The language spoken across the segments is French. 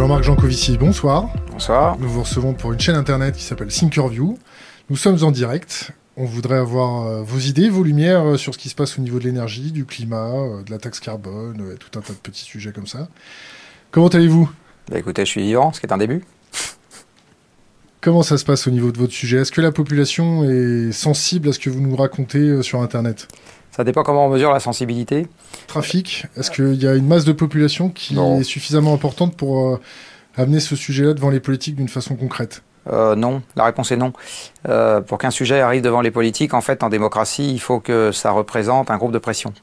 Jean-Marc Jancovici, bonsoir. Bonsoir. Nous vous recevons pour une chaîne internet qui s'appelle Thinkerview. Nous sommes en direct. On voudrait avoir euh, vos idées, vos lumières euh, sur ce qui se passe au niveau de l'énergie, du climat, euh, de la taxe carbone, et tout un tas de petits sujets comme ça. Comment allez-vous? Bah, écoutez, je suis vivant, ce qui est un début. Comment ça se passe au niveau de votre sujet? Est-ce que la population est sensible à ce que vous nous racontez sur Internet? Ça dépend comment on mesure la sensibilité. Trafic, est-ce qu'il y a une masse de population qui Non. est suffisamment importante pour euh, amener ce sujet-là devant les politiques d'une façon concrète? Euh, non, la réponse est non. Euh, pour qu'un sujet arrive devant les politiques, en fait, en démocratie, il faut que ça représente un groupe de pression.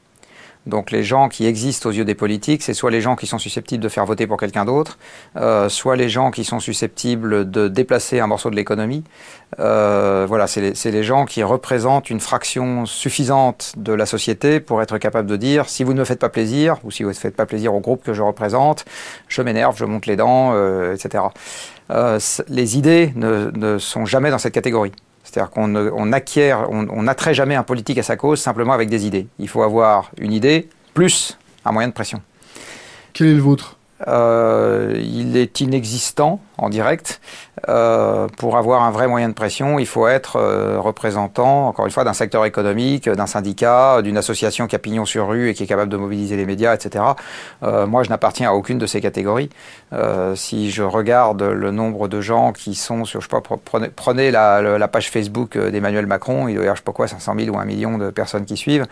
Donc les gens qui existent aux yeux des politiques, c'est soit les gens qui sont susceptibles de faire voter pour quelqu'un d'autre, euh, soit les gens qui sont susceptibles de déplacer un morceau de l'économie. Euh, voilà, c'est les, gens qui représentent une fraction suffisante de la société pour être capable de dire si vous ne me faites pas plaisir, ou si vous ne faites pas plaisir au groupe que je représente, je m'énerve, je monte les dents, euh, etc. Euh, les idées ne sont jamais dans cette catégorie. C'est-à-dire qu'on on acquiert, on on n'attrait jamais un politique à sa cause simplement avec des idées. Il faut avoir une idée plus un moyen de pression. Quel est le vôtre? Euh, il est inexistant en direct. Euh, pour avoir un vrai moyen de pression, il faut être euh, représentant, encore une fois, d'un secteur économique, d'un syndicat, d'une association qui a pignon sur rue et qui est capable de mobiliser les médias, etc. Euh, moi, je n'appartiens à aucune de ces catégories. Euh, si je regarde le nombre de gens qui sont sur, je sais pas, prenez, la, page Facebook d'Emmanuel Macron, il doit y avoir, je sais pas quoi, 500 000 ou 1 million de personnes qui suivent.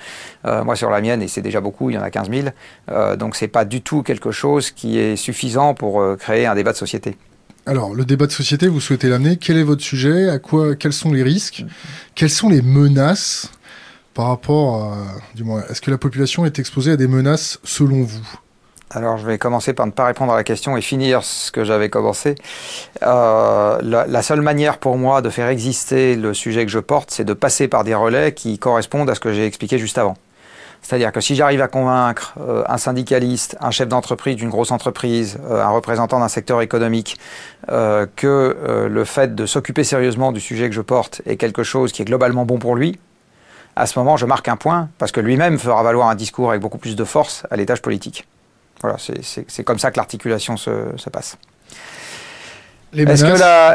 Moi, sur la mienne, et c'est déjà beaucoup, il y en a 15 000. Euh, donc, c'est pas du tout quelque chose qui est suffisant pour créer un débat de société. Alors, le débat de société, vous souhaitez l'amener. Quel est votre sujet? À quoi Quels sont les risques? Quelles sont les menaces par rapport à, du moins, est-ce que la population est exposée à des menaces selon vous? Alors, je vais commencer par ne pas répondre à la question et finir ce que j'avais commencé. Euh, la, la seule manière pour moi de faire exister le sujet que je porte, c'est de passer par des relais qui correspondent à ce que j'ai expliqué juste avant. C'est-à-dire que si j'arrive à convaincre euh, un syndicaliste, un chef d'entreprise d'une grosse entreprise, euh, un représentant d'un secteur économique, euh, que le fait de s'occuper sérieusement du sujet que je porte est quelque chose qui est globalement bon pour lui, à ce moment, je marque un point parce que lui-même fera valoir un discours avec beaucoup plus de force à l'étage politique. Voilà, c'est- comme ça que l'articulation se passe.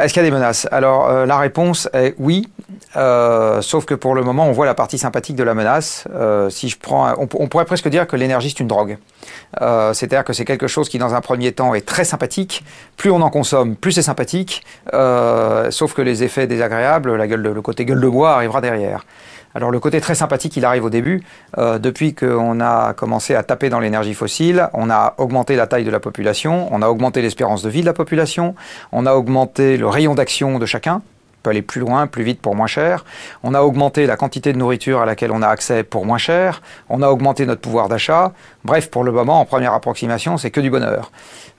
Est-ce qu'il y a des menaces? Alors euh, la réponse est oui, euh, sauf que pour le moment on voit la partie sympathique de la menace. Euh, si je prends, on pourrait presque dire que l'énergie c'est une drogue. Euh, C'est-à-dire que c'est quelque chose qui dans un premier temps est très sympathique. Plus on en consomme, plus c'est sympathique. Euh, sauf que les effets désagréables, la gueule de- le côté gueule de bois arrivera derrière. Alors le côté très sympathique, il arrive au début. Euh, depuis qu'on a commencé à taper dans l'énergie fossile, on a augmenté la taille de la population, on a augmenté l'espérance de vie de la population, on a augmenté le rayon d'action de chacun. On peut aller plus loin, plus vite pour moins cher. On a augmenté la quantité de nourriture à laquelle on a accès pour moins cher. On a augmenté notre pouvoir d'achat. Bref, pour le moment, en première approximation, c'est que du bonheur.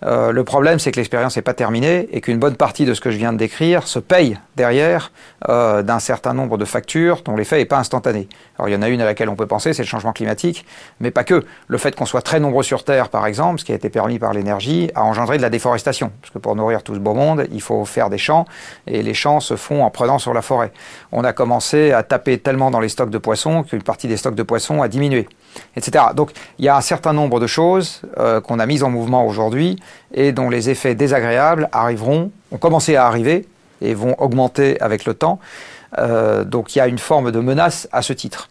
Euh, le problème, c'est que l'expérience n'est pas terminée et qu'une bonne partie de ce que je viens de décrire se paye derrière euh, d'un certain nombre de factures dont l'effet n'est pas instantané. Alors il y en a une à laquelle on peut penser, c'est le changement climatique, mais pas que. Le fait qu'on soit très nombreux sur Terre, par exemple, ce qui a été permis par l'énergie, a engendré de la déforestation. Parce que pour nourrir tout ce beau monde, il faut faire des champs, et les champs se font en prenant sur la forêt. On a commencé à taper tellement dans les stocks de poissons qu'une partie des stocks de poissons a diminué, etc. Donc il y a un certain nombre de choses euh, qu'on a mises en mouvement aujourd'hui et dont les effets désagréables arriveront, ont commencé à arriver et vont augmenter avec le temps. Euh, donc il y a une forme de menace à ce titre.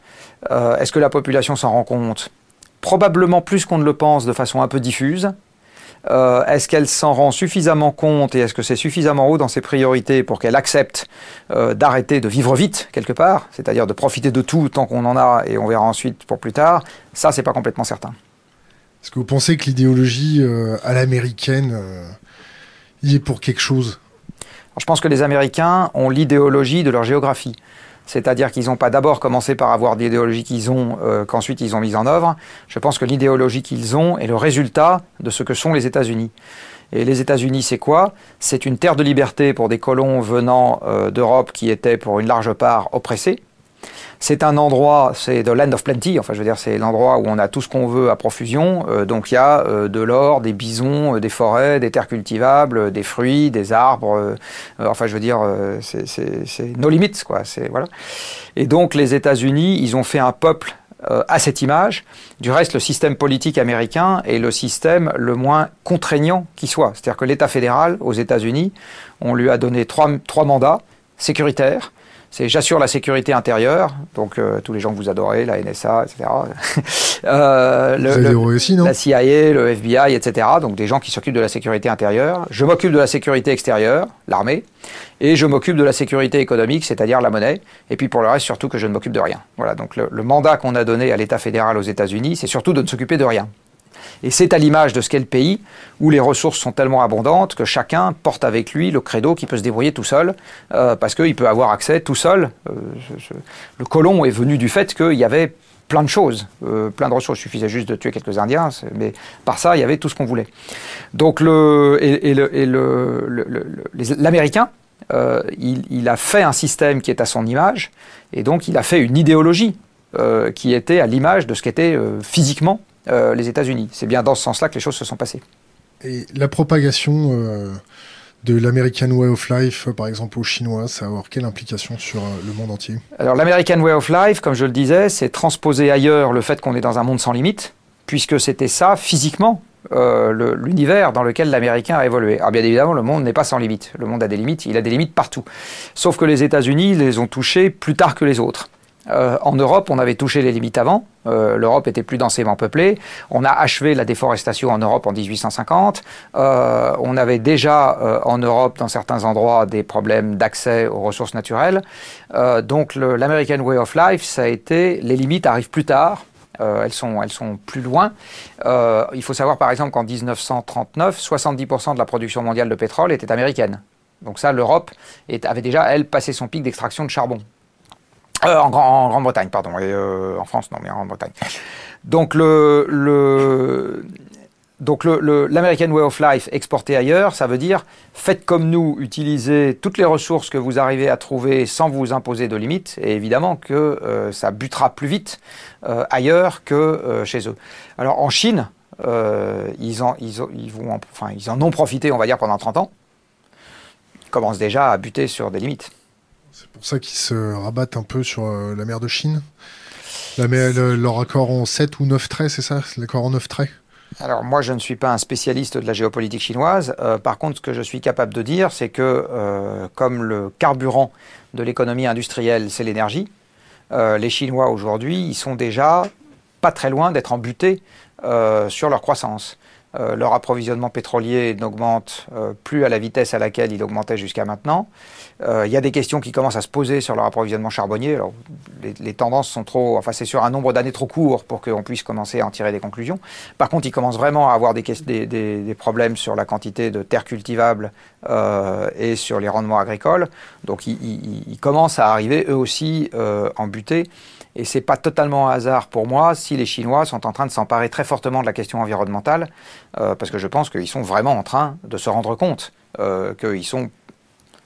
Euh, Est-ce que la population s'en rend compte? Probablement plus qu'on ne le pense de façon un peu diffuse. Euh, est-ce qu'elle s'en rend suffisamment compte et est-ce que c'est suffisamment haut dans ses priorités pour qu'elle accepte euh, d'arrêter de vivre vite quelque part, c'est-à-dire de profiter de tout tant qu'on en a et on verra ensuite pour plus tard? Ça, c'est pas complètement certain. Est-ce que vous pensez que l'idéologie euh, à l'américaine y est pour quelque chose? Alors, je pense que les Américains ont l'idéologie de leur géographie. C'est-à-dire qu'ils n'ont pas d'abord commencé par avoir l'idéologie qu'ils ont, euh, qu'ensuite ils ont mise en œuvre. Je pense que l'idéologie qu'ils ont est le résultat de ce que sont les États-Unis. Et les États-Unis, c'est quoi? C'est une terre de liberté pour des colons venant euh, d'Europe qui étaient pour une large part oppressés. C'est un endroit, c'est the land of plenty, enfin je veux dire c'est l'endroit où on a tout ce qu'on veut à profusion. Euh, donc il y a euh, de l'or, des bisons, euh, des forêts, des terres cultivables, euh, des fruits, des arbres. euh, euh, enfin je veux dire c'est- nos limites quoi. Voilà. Et donc les États-Unis, ils ont fait un peuple à cette image. Du reste, le système politique américain est le système le moins contraignant qui soit. C'est-à-dire que l'État fédéral aux États-Unis, on lui a donné trois, trois mandats sécuritaires, c'est j'assure la sécurité intérieure, donc euh, tous les gens que vous adorez, la NSA, etc. euh, le, aussi, non? la CIA, le FBI, etc. Donc des gens qui s'occupent de la sécurité intérieure. Je m'occupe de la sécurité extérieure, l'armée, et je m'occupe de la sécurité économique, c'est-à-dire la monnaie. Et puis pour le reste, surtout que je ne m'occupe de rien. Voilà. Donc le, le mandat qu'on a donné à l'État fédéral aux États-Unis, c'est surtout de ne s'occuper de rien. Et c'est à l'image de ce qu'est le pays, où les ressources sont tellement abondantes que chacun porte avec lui le credo qui peut se débrouiller tout seul, euh, parce qu'il peut avoir accès tout seul. Euh, le colon est venu du fait qu'il y avait plein de choses, euh, plein de ressources. Il suffisait juste de tuer quelques Indiens, mais par ça, il y avait tout ce qu'on voulait. Donc l'Américain, il, a fait un système qui est à son image, et donc il a fait une idéologie qui était à l'image de ce qu'était physiquement euh, les États-Unis. C'est bien dans ce sens-là que les choses se sont passées. Et la propagation euh, de l'American Way of Life, par exemple aux Chinois, ça va avoir quelle implication sur euh, le monde entier? Alors l'American Way of Life, comme je le disais, c'est transposer ailleurs le fait qu'on est dans un monde sans limite, puisque c'était ça physiquement l'univers dans lequel l'Américain a évolué. Alors bien évidemment, le monde n'est pas sans limite. Le monde a des limites, il a des limites partout. Sauf que les États-Unis les ont touchés plus tard que les autres. Euh, en Europe, on avait touché les limites avant. Euh, L'Europe était plus densément peuplée. On a achevé la déforestation en Europe en 1850. Euh, on avait déjà en Europe, dans certains endroits, des problèmes d'accès aux ressources naturelles. donc l'American Way of Life, ça a été les limites arrivent plus tard. elles, sont, elles sont plus loin. il faut savoir par exemple qu'en 1939, 70% de la production mondiale de pétrole était américaine. Donc ça, l'Europe avait déjà, elle, passé son pic d'extraction de charbon. Euh, en, Grande-Bretagne, pardon, et euh, en France, non, mais en Grande-Bretagne. Donc le, le donc l'American Way of Life exporté ailleurs, ça veut dire faites comme nous, utilisez toutes les ressources que vous arrivez à trouver sans vous imposer de limites, et évidemment que euh, ça butera plus vite ailleurs que chez eux. Alors en Chine, ils, en, ils, ils, vont enfin, ils en ont profité, on va dire, pendant 30 ans. Ils commencent déjà à buter sur des limites. C'est pour ça qu'ils se rabattent un peu sur euh, la mer de Chine. La mer, leur accord en 7 ou 9 traits, c'est ça? L'accord en 9 traits? Alors moi, je ne suis pas un spécialiste de la géopolitique chinoise. Euh, par contre, ce que je suis capable de dire, c'est que euh, comme le carburant de l'économie industrielle, c'est l'énergie, les Chinois aujourd'hui, ils sont déjà pas très loin d'être embutés sur leur croissance. Euh, leur approvisionnement pétrolier n'augmente euh, plus à la vitesse à laquelle il augmentait jusqu'à maintenant. Euh, il y a des questions qui commencent à se poser sur leur approvisionnement charbonnier. Alors, les, tendances sont trop, enfin c'est sur un nombre d'années trop court pour qu'on puisse commencer à en tirer des conclusions. Par contre, ils commencent vraiment à avoir des, des, des problèmes sur la quantité de terres cultivables et sur les rendements agricoles. Donc, ils, ils, ils commencent à arriver eux aussi en butée. Et c'est pas totalement un hasard pour moi si les Chinois sont en train de s'emparer très fortement de la question environnementale, euh, parce que je pense qu'ils sont vraiment en train de se rendre compte euh, qu'ils sont.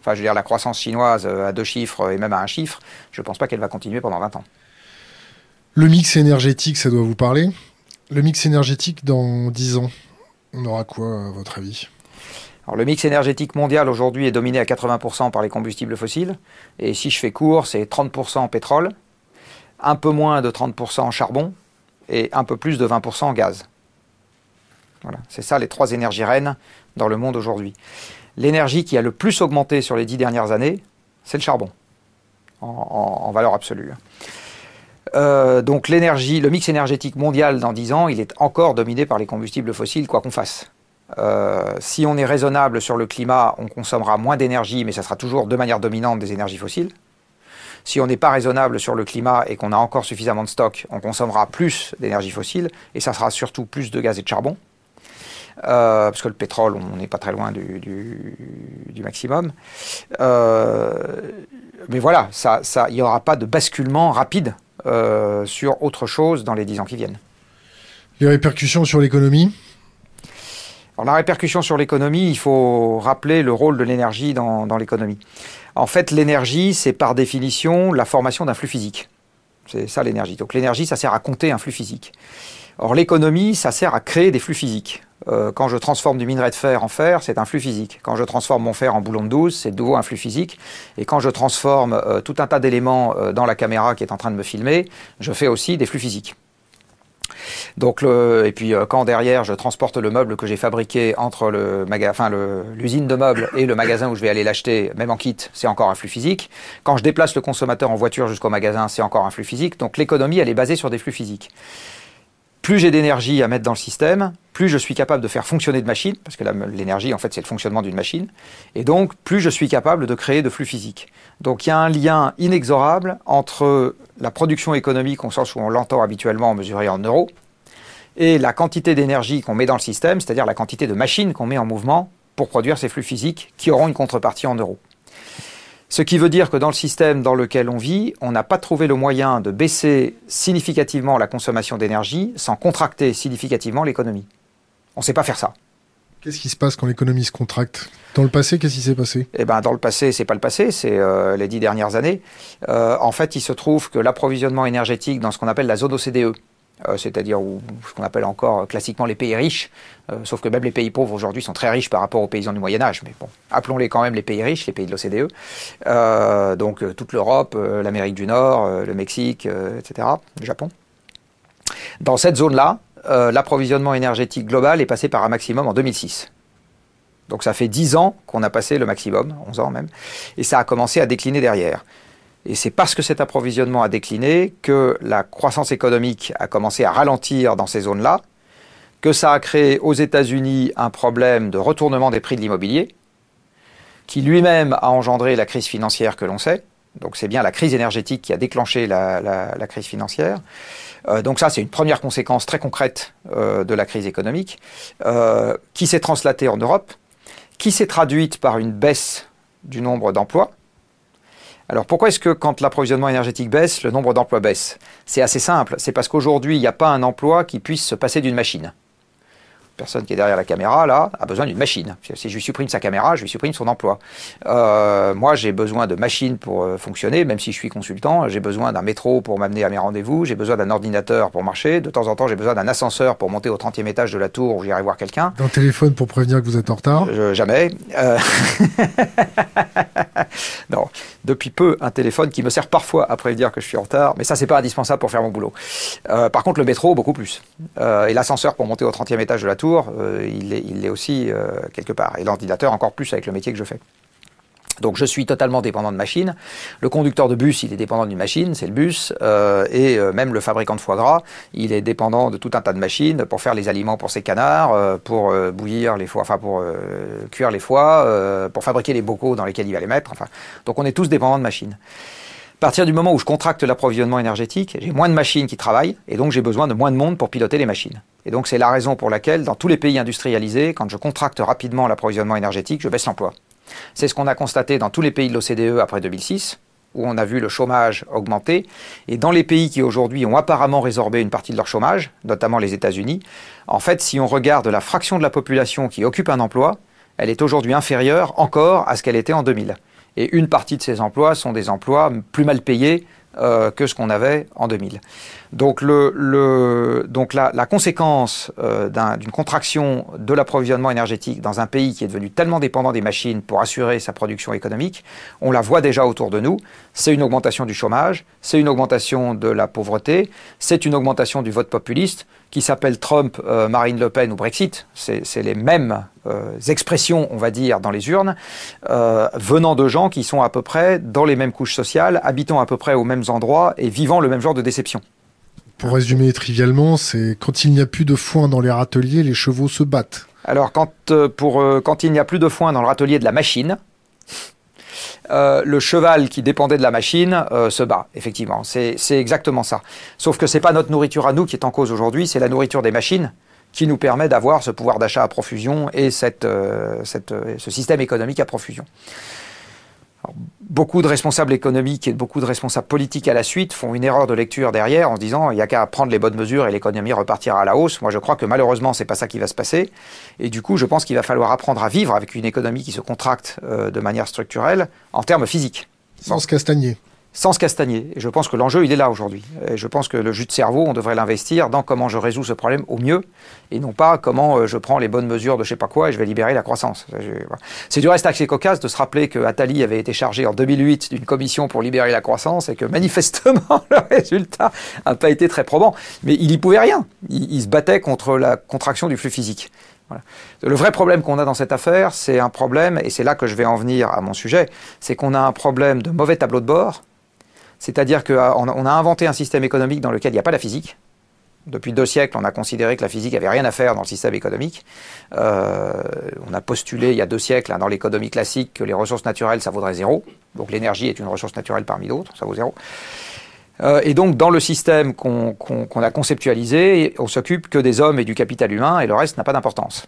Enfin, je veux dire, la croissance chinoise euh, à deux chiffres et même à un chiffre, je ne pense pas qu'elle va continuer pendant 20 ans. Le mix énergétique, ça doit vous parler. Le mix énergétique dans 10 ans, on aura quoi à votre avis? Alors, le mix énergétique mondial aujourd'hui est dominé à 80% par les combustibles fossiles. Et si je fais court, c'est 30% en pétrole, un peu moins de 30% en charbon et un peu plus de 20% en gaz. Voilà, c'est ça les trois énergies reines dans le monde aujourd'hui. L'énergie qui a le plus augmenté sur les dix dernières années, c'est le charbon, en, valeur absolue. Euh, donc l'énergie, le mix énergétique mondial dans 10 ans, il est encore dominé par les combustibles fossiles, quoi qu'on fasse. Euh, si on est raisonnable sur le climat, on consommera moins d'énergie, mais ça sera toujours de manière dominante des énergies fossiles. Si on n'est pas raisonnable sur le climat et qu'on a encore suffisamment de stock, on consommera plus d'énergie fossile et ça sera surtout plus de gaz et de charbon. Euh, parce que le pétrole, on n'est pas très loin du, maximum. Euh, mais voilà, il n'y aura pas de basculement rapide euh, sur autre chose dans les dix ans qui viennent. Les répercussions sur l'économie? Alors la répercussion sur l'économie, il faut rappeler le rôle de l'énergie dans, dans l'économie. En fait, l'énergie, c'est par définition la formation d'un flux physique. C'est ça l'énergie. Donc l'énergie, ça sert à compter un flux physique. Or l'économie, ça sert à créer des flux physiques. euh, quand je transforme du minerai de fer en fer, c'est un flux physique. Quand je transforme mon fer en boulon de 12, c'est de nouveau un flux physique. Et quand je transforme euh, tout un tas d'éléments euh, dans la caméra qui est en train de me filmer, je fais aussi des flux physiques. Donc et puis quand derrière je transporte le meuble que j'ai fabriqué entre le enfin l'usine de meubles et le magasin où je vais aller l'acheter, même en kit, c'est encore un flux physique. Quand je déplace le consommateur en voiture jusqu'au magasin, c'est encore un flux physique. Donc l'économie, elle est basée sur des flux physiques plus j'ai d'énergie à mettre dans le système, plus je suis capable de faire fonctionner de machines, parce que l'énergie, en fait, c'est le fonctionnement d'une machine, et donc plus je suis capable de créer de flux physiques. Donc il y a un lien inexorable entre la production économique, au sens où on l'entend habituellement mesurée en euros, et la quantité d'énergie qu'on met dans le système, c'est-à-dire la quantité de machines qu'on met en mouvement pour produire ces flux physiques qui auront une contrepartie en euros. Ce qui veut dire que dans le système dans lequel on vit, on n'a pas trouvé le moyen de baisser significativement la consommation d'énergie sans contracter significativement l'économie. On ne sait pas faire ça. Qu'est-ce qui se passe quand l'économie se contracte? Dans le passé, qu'est-ce qui s'est passé? Eh ben, dans le passé, c'est pas le passé, c'est euh, les dix dernières années. Euh, en fait, il se trouve que l'approvisionnement énergétique dans ce qu'on appelle la zone OCDE, euh, c'est-à-dire ce qu'on appelle encore classiquement les pays riches, sauf que même les pays pauvres aujourd'hui sont très riches par rapport aux paysans du Moyen Âge, mais bon, appelons-les quand même les pays riches, les pays de l'OCDE, donc toute l'Europe, l'Amérique du Nord, le Mexique, etc., le Japon. Dans cette zone-là, l'approvisionnement énergétique global est passé par un maximum en 2006. Donc ça fait 10 ans qu'on a passé le maximum, 11 ans même, et ça a commencé à décliner derrière. Et c'est parce que cet approvisionnement a décliné que la croissance économique a commencé à ralentir dans ces zones-là, que ça a créé aux États-Unis un problème de retournement des prix de l'immobilier, qui lui-même a engendré la crise financière que l'on sait. Donc c'est bien la crise énergétique qui a déclenché la, crise financière. Euh, donc ça, c'est une première conséquence très concrète euh, de la crise économique, euh, qui s'est translatée en Europe, qui s'est traduite par une baisse du nombre d'emplois, alors pourquoi est-ce que quand l'approvisionnement énergétique baisse, le nombre d'emplois baisse? C'est assez simple, c'est parce qu'aujourd'hui, il n'y a pas un emploi qui puisse se passer d'une machine personne qui est derrière la caméra, là, a besoin d'une machine. Si je lui supprime sa caméra, je lui supprime son emploi. Euh, moi, j'ai besoin de machines pour euh, fonctionner, même si je suis consultant. J'ai besoin d'un métro pour m'amener à mes rendez-vous. J'ai besoin d'un ordinateur pour marcher. De temps en temps, j'ai besoin d'un ascenseur pour monter au 30e étage de la tour où j'irai voir quelqu'un. D'un téléphone pour prévenir que vous êtes en retard? Jamais. Euh... Depuis peu, un téléphone qui me sert parfois à prévenir que je suis en retard, mais ça, c'est pas indispensable pour faire mon boulot. Euh, par contre, le métro, beaucoup plus. Euh, et l'ascenseur pour monter au 30e étage de la tour, euh, il l'est aussi euh, quelque part. Et l'ordinateur encore plus avec le métier que je fais. Donc je suis totalement dépendant de machines. Le conducteur de bus, il est dépendant d'une machine, c'est le bus. Euh, et même le fabricant de foie gras, il est dépendant de tout un tas de machines pour faire les aliments pour ses canards, pour bouillir les foies, enfin pour cuire les foies, pour fabriquer les bocaux dans lesquels il va les mettre. Enfin, donc on est tous dépendants de machines. À partir du moment où je contracte l'approvisionnement énergétique, j'ai moins de machines qui travaillent et donc j'ai besoin de moins de monde pour piloter les machines. Et donc c'est la raison pour laquelle, dans tous les pays industrialisés, quand je contracte rapidement l'approvisionnement énergétique, je baisse l'emploi. C'est ce qu'on a constaté dans tous les pays de l'OCDE après 2006, où on a vu le chômage augmenter. Et dans les pays qui aujourd'hui ont apparemment résorbé une partie de leur chômage, notamment les États-Unis, en fait, si on regarde la fraction de la population qui occupe un emploi, elle est aujourd'hui inférieure encore à ce qu'elle était en 2000. Et une partie de ces emplois sont des emplois plus mal payés euh, que ce qu'on avait en 2000. Donc, le, le, donc la, la conséquence euh, d'une contraction de l'approvisionnement énergétique dans un pays qui est devenu tellement dépendant des machines pour assurer sa production économique, on la voit déjà autour de nous. C'est une augmentation du chômage, c'est une augmentation de la pauvreté, c'est une augmentation du vote populiste qui s'appelle Trump, euh, Marine Le Pen ou Brexit. C'est les mêmes euh, expressions, on va dire, dans les urnes, euh, venant de gens qui sont à peu près dans les mêmes couches sociales, habitant à peu près aux mêmes endroits et vivant le même genre de déception. Pour résumer trivialement, c'est quand il n'y a plus de foin dans les râteliers, les chevaux se battent. Alors quand, euh, pour, euh, quand il n'y a plus de foin dans le râtelier de la machine, euh, le cheval qui dépendait de la machine se bat, effectivement. C'est exactement ça. Sauf que c'est pas notre nourriture à nous qui est en cause aujourd'hui, c'est la nourriture des machines qui nous permet d'avoir ce pouvoir d'achat à profusion et cette, cette, ce système économique à profusion beaucoup de responsables économiques et beaucoup de responsables politiques à la suite font une erreur de lecture derrière en se disant il n'y a qu'à prendre les bonnes mesures et l'économie repartira à la hausse. Moi, je crois que malheureusement, c'est pas ça qui va se passer. Et du coup, je pense qu'il va falloir apprendre à vivre avec une économie qui se contracte euh, de manière structurelle en termes physiques. Sans se. Sans se castagner. Et je pense que l'enjeu, il est là aujourd'hui. Et je pense que le jus de cerveau, on devrait l'investir dans comment je résous ce problème au mieux, et non pas comment euh, je prends les bonnes mesures de je sais pas quoi et je vais libérer la croissance. C'est du reste assez cocasse de se rappeler que Attali avait été chargé en 2008 d'une commission pour libérer la croissance et que manifestement le résultat n'a pas été très probant. Mais il y pouvait rien. Il, se battait contre la contraction du flux physique. Le vrai problème qu'on a dans cette affaire, c'est un problème, et c'est là que je vais en venir à mon sujet, c'est qu'on a un problème de mauvais tableau de bord c'est-à-dire qu'on a inventé un système économique dans lequel il n'y a pas la physique. Depuis deux siècles, on a considéré que la physique avait rien à faire dans le système économique. Euh, on a postulé il y a deux siècles hein, dans l'économie classique que les ressources naturelles, ça vaudrait zéro. Donc l'énergie est une ressource naturelle parmi d'autres, ça vaut zéro. Euh, et donc dans le système qu'on a conceptualisé, on s'occupe que des hommes et du capital humain, et le reste n'a pas d'importance.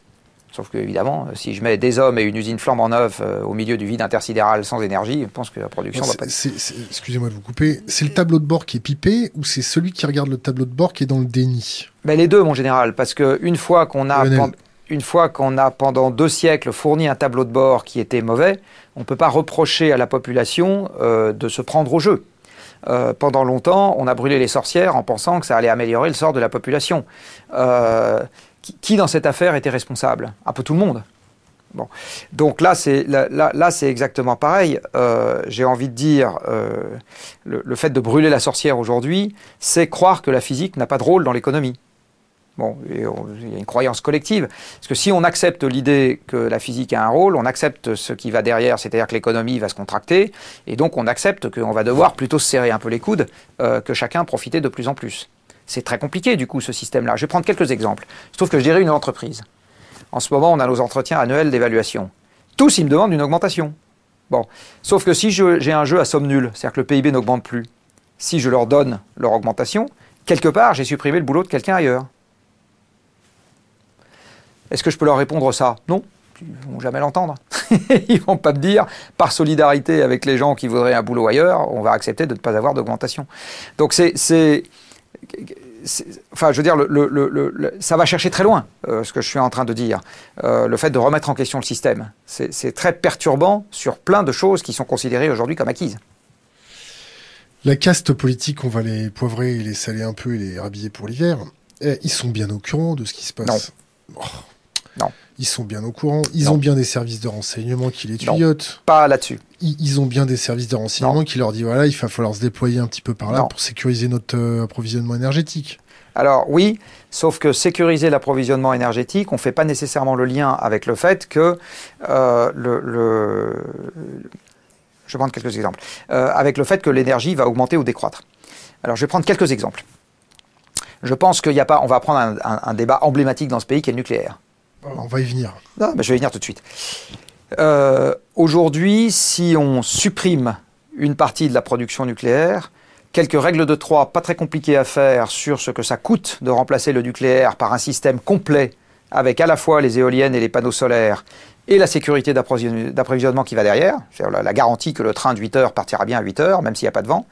Sauf que, évidemment, si je mets des hommes et une usine flambant neuve euh, au milieu du vide intersidéral sans énergie, je pense que la production va pas. Excusez-moi de vous couper. C'est le tableau de bord qui est pipé ou c'est celui qui regarde le tableau de bord qui est dans le déni? Ben, Les deux, mon général. Parce qu'une fois qu'on a. Une fois qu'on a pendant deux siècles fourni un tableau de bord qui était mauvais, on ne peut pas reprocher à la population euh, de se prendre au jeu. Euh, pendant longtemps, on a brûlé les sorcières en pensant que ça allait améliorer le sort de la population. Euh, qui, dans cette affaire était responsable? Un peu tout le monde. Bon. Donc là, c'est exactement pareil. Euh, j'ai envie de dire, euh, le, fait de brûler la sorcière aujourd'hui, c'est croire que la physique n'a pas de rôle dans l'économie. Bon, il y a une croyance collective. Parce que si on accepte l'idée que la physique a un rôle, on accepte ce qui va derrière, c'est-à-dire que l'économie va se contracter, et donc on accepte qu'on va devoir plutôt se serrer un peu les coudes, euh, que chacun profiter de plus en plus. C'est très compliqué, du coup, ce système-là. Je vais prendre quelques exemples. Je trouve que je dirais une entreprise. En ce moment, on a nos entretiens annuels d'évaluation. Tous, ils me demandent une augmentation. Bon. Sauf que si j'ai un jeu à somme nulle, c'est-à-dire que le PIB n'augmente plus, si je leur donne leur augmentation, quelque part, j'ai supprimé le boulot de quelqu'un ailleurs. Est-ce que je peux leur répondre ça? Non. Ils vont jamais l'entendre. ils vont pas me dire, par solidarité avec les gens qui voudraient un boulot ailleurs, on va accepter de ne pas avoir d'augmentation. Donc c'est enfin, je veux dire, le, ça va chercher très loin, euh, ce que je suis en train de dire. Euh, le fait de remettre en question le système, c'est très perturbant sur plein de choses qui sont considérées aujourd'hui comme acquises. La caste politique, on va les poivrer et les saler un peu et les rhabiller pour l'hiver. Eh, ils sont bien au courant de ce qui se passe. Non. Oh. non. Ils sont bien au courant. Ils ont bien des services de renseignement qui les tuyautent. pas là-dessus. Ils, ont bien des services de renseignement qui leur disent voilà, il va falloir se déployer un petit peu par là pour sécuriser notre euh, approvisionnement énergétique. Alors oui, sauf que sécuriser l'approvisionnement énergétique, on ne fait pas nécessairement le lien avec le fait que euh, le, je vais prendre quelques exemples, euh, avec le fait que l'énergie va augmenter ou décroître. Alors je vais prendre quelques exemples. Je pense qu'il n'y a pas, on va prendre un débat emblématique dans ce pays qui est le nucléaire. On va y venir. Non, je vais y venir tout de suite. Euh, aujourd'hui, si on supprime une partie de la production nucléaire, quelques règles de trois pas très compliquées à faire sur ce que ça coûte de remplacer le nucléaire par un système complet avec à la fois les éoliennes et les panneaux solaires et la sécurité d'approvisionnement qui va derrière, c'est-à-dire la, garantie que le train de 8 heures partira bien à 8 heures, même s'il n'y a pas de vent,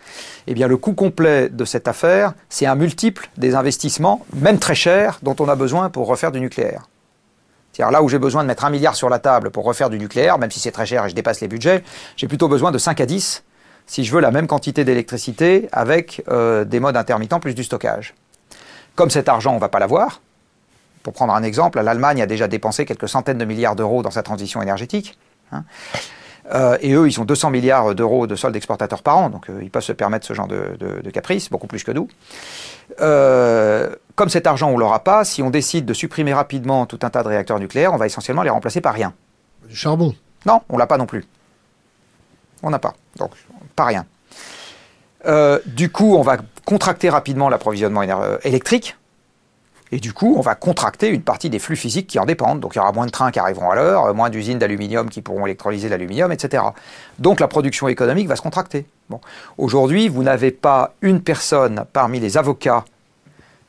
eh bien le coût complet de cette affaire, c'est un multiple des investissements, même très chers, dont on a besoin pour refaire du nucléaire. C'est-à-dire là où j'ai besoin de mettre un milliard sur la table pour refaire du nucléaire, même si c'est très cher et je dépasse les budgets, j'ai plutôt besoin de 5 à 10 si je veux la même quantité d'électricité avec euh, des modes intermittents plus du stockage. Comme cet argent, on ne va pas l'avoir. Pour prendre un exemple, l'Allemagne a déjà dépensé quelques centaines de milliards d'euros dans sa transition énergétique. Hein. Euh, et eux, ils ont 200 milliards d'euros de soldes exportateurs par an, donc euh, ils peuvent se permettre ce genre de, de caprice, beaucoup plus que nous. Euh, comme cet argent, on l'aura pas, si on décide de supprimer rapidement tout un tas de réacteurs nucléaires, on va essentiellement les remplacer par rien. Du charbon Non, on l'a pas non plus. On n'a pas. Donc, pas rien. Du coup, on va contracter rapidement l'approvisionnement électrique. Et du coup, on va contracter une partie des flux physiques qui en dépendent. Donc il y aura moins de trains qui arriveront à l'heure, moins d'usines d'aluminium qui pourront électrolyser l'aluminium, etc. Donc la production économique va se contracter. Aujourd'hui, vous n'avez pas une personne parmi les avocats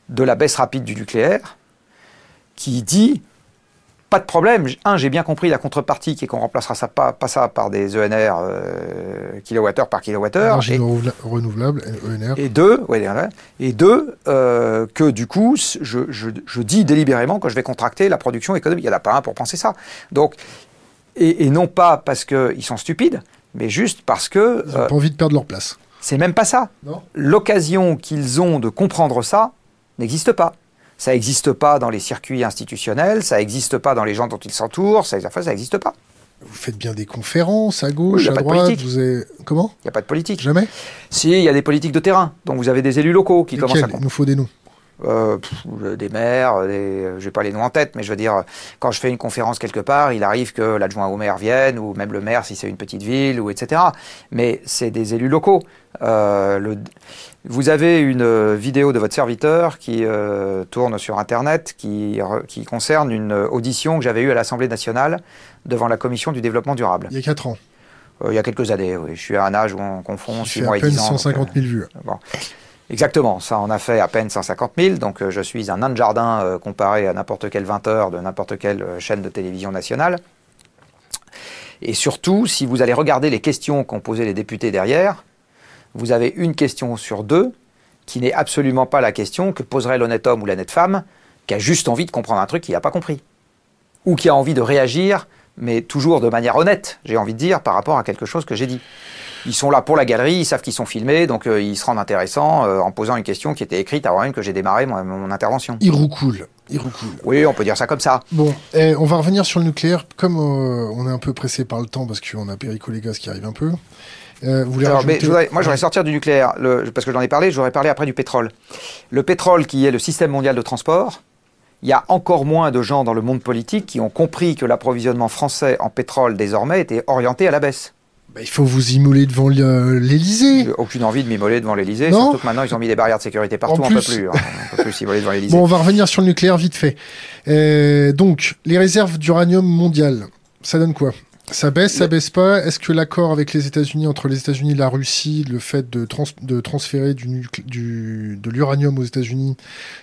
de la baisse rapide du nucléaire qui dit pas de problème. Un, j'ai bien compris la contrepartie qui est qu'on remplacera ça pas, pas ça par des ENR euh, kilowattheure par kilowattheure. Énergie renouvelable, ENR. Et deux, et deux euh, que du coup, je, je, je, dis délibérément que je vais contracter la production économique. Il n'y en a pas un pour penser ça. Donc, et, et non pas parce qu'ils sont stupides, mais juste parce que... Ils n'ont pas envie de perdre leur place. C'est même pas ça. L'occasion qu'ils ont de comprendre ça n'existe pas. Ça n'existe pas dans les circuits institutionnels, ça n'existe pas dans les gens dont ils s'entourent, ça n'existe pas. Vous faites bien des conférences à gauche, Oui, à pas de droite. politique. Vous avez... Comment Il n'y a pas de politique. Jamais Si, il y a des politiques de terrain. Donc vous avez des élus locaux qui commencent à Il nous faut des noms. Euh, pff, euh, des maires, des, euh, j'ai pas les noms en tête, mais je veux dire, quand je fais une conférence quelque part, il arrive que l'adjoint au maire vienne, ou même le maire si c'est une petite ville, ou etc. Mais c'est des élus locaux. Euh, le- vous avez une euh, vidéo de votre serviteur qui euh, tourne sur Internet, qui, qui concerne une euh, audition que j'avais eue à l'Assemblée nationale devant la Commission du développement durable. Il y a 4 ans. Euh, il y a quelques années, oui. Je suis à un âge où on confond Il 6 fait mois à et peine 10 ans. donc, 150 euh, 000 vues. Bon. Exactement, ça en a fait à peine 150 000, donc euh, je suis un nain de jardin euh, comparé à n'importe quel 20 heures de n'importe quelle euh, chaîne de télévision nationale. Et surtout, si vous allez regarder les questions qu'ont posées les députés derrière, vous avez une question sur deux qui n'est absolument pas la question que poserait l'honnête homme ou l'honnête femme qui a juste envie de comprendre un truc qu'il n'a pas compris. Ou qui a envie de réagir, mais toujours de manière honnête, j'ai envie de dire, par rapport à quelque chose que j'ai dit. Ils sont là pour la galerie, ils savent qu'ils sont filmés, donc euh, ils se rendent intéressants euh, en posant une question qui était écrite avant même que j'ai démarré mon, mon intervention. Il roucoule. Il roucoule. Oui, on peut dire ça comme ça. Bon, eh, on va revenir sur le nucléaire. Comme euh, on est un peu pressé par le temps parce qu'on a Perico Légas qui arrive un peu. Euh, vous voulez Alors, mais rajouter- je voudrais- moi, je voudrais sortir du nucléaire, le- parce que j'en ai parlé, je voudrais parler après du pétrole. Le pétrole, qui est le système mondial de transport, il y a encore moins de gens dans le monde politique qui ont compris que l'approvisionnement français en pétrole, désormais, était orienté à la baisse. Bah, il faut vous immoler devant le- l'Élysée. J'ai aucune envie de m'immoler devant l'Élysée, Non. surtout que maintenant, ils ont mis des barrières de sécurité partout, En on peut plus. plus. hein. on peut plus s'immoler devant l'Élysée. Bon, on va revenir sur le nucléaire vite fait. Euh, donc, les réserves d'uranium mondiales, ça donne quoi? Ça baisse, ça baisse pas. Est-ce que l'accord avec les États-Unis, entre les États-Unis et la Russie, le fait de, trans- de transférer du, de l'uranium aux États-Unis,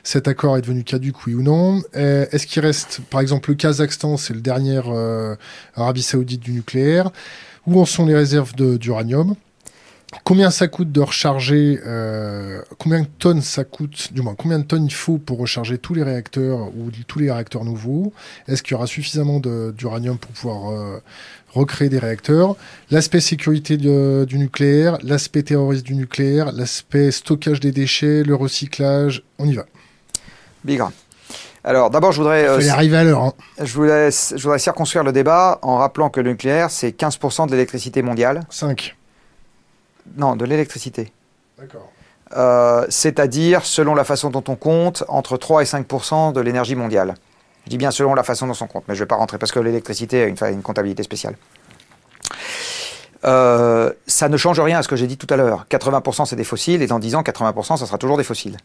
cet accord est devenu caduque, oui ou non? Euh, Est-ce qu'il reste, par exemple, le Kazakhstan, c'est le dernier euh, Arabie Saoudite du nucléaire? Où en sont les réserves d'uranium? Combien ça coûte de recharger euh, Combien de tonnes ça coûte Du moins, combien de tonnes il faut pour recharger tous les réacteurs ou tous les réacteurs nouveaux? Est-ce qu'il y aura suffisamment d'uranium pour pouvoir euh, recréer des réacteurs? L'aspect sécurité de- du nucléaire, l'aspect terroriste du nucléaire, l'aspect stockage des déchets, le recyclage, on y va. Bigre. Alors, d'abord, je voudrais, euh, arriver à l'heure. hein. je, voulais, je voudrais circonscrire le débat en rappelant que le nucléaire, c'est 15% de l'électricité mondiale. 5. Non, de l'électricité. D'accord. Euh, c'est-à-dire, selon la façon dont on compte, entre 3 et 5% de l'énergie mondiale. Je dis bien selon la façon dont on compte, mais je ne vais pas rentrer parce que l'électricité a une, comptabilité spéciale. Euh, ça ne change rien à ce que j'ai dit tout à l'heure. 80% c'est des fossiles et dans 10 ans, 80% ça sera toujours des fossiles.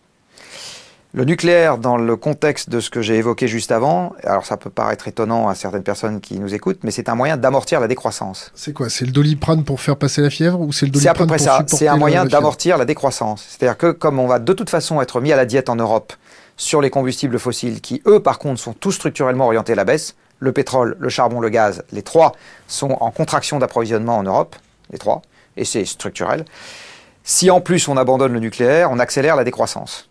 Le nucléaire, dans le contexte de ce que j'ai évoqué juste avant, alors ça peut paraître étonnant à certaines personnes qui nous écoutent, mais c'est un moyen d'amortir la décroissance. C'est quoi C'est le doliprane pour faire passer la fièvre ou c'est le C'est à doliprane peu près ça. C'est un moyen d'amortir la décroissance. C'est-à-dire que comme on va de toute façon être mis à la diète en Europe sur les combustibles fossiles, qui eux par contre sont tous structurellement orientés à la baisse, le pétrole, le charbon, le gaz, les trois sont en contraction d'approvisionnement en Europe, les trois, et c'est structurel. Si en plus on abandonne le nucléaire, on accélère la décroissance.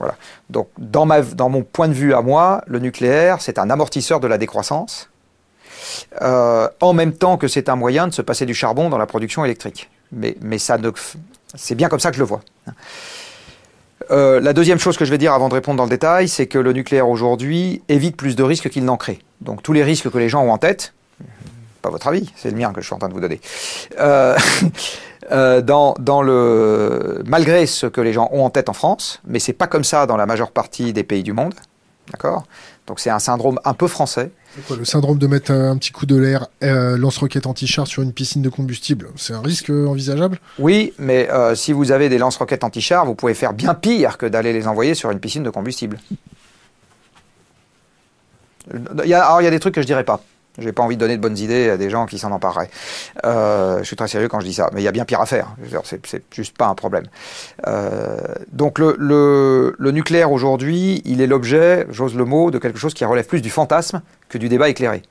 Voilà. Donc dans, mon point de vue à moi, le nucléaire, c'est un amortisseur de la décroissance, euh, en même temps que c'est un moyen de se passer du charbon dans la production électrique. Mais, ça c'est bien comme ça que je le vois. Euh, la deuxième chose que je vais dire avant de répondre dans le détail, c'est que le nucléaire aujourd'hui évite plus de risques qu'il n'en crée. Donc tous les risques que les gens ont en tête, pas votre avis, c'est le mien que je suis en train de vous donner. Euh, euh, dans, dans le, malgré ce que les gens ont en tête en France, mais c'est pas comme ça dans la majeure partie des pays du monde, d'accord? Donc c'est un syndrome un peu français. Quoi, le syndrome de mettre un petit coup de l'air euh, lance-roquette anti-char sur une piscine de combustible, c'est un risque envisageable? Oui, mais euh, si vous avez des lance-roquettes anti-char, vous pouvez faire bien pire que d'aller les envoyer sur une piscine de combustible. Il y a, alors, il y a des trucs que je dirais pas. J'ai pas envie de donner de bonnes idées à des gens qui s'en empareraient. Euh, je suis très sérieux quand je dis ça, mais il y a bien pire à faire. C'est c'est juste pas un problème. Euh, donc le, le- le nucléaire aujourd'hui, il est l'objet, j'ose le mot, de quelque chose qui relève plus du fantasme que du débat éclairé.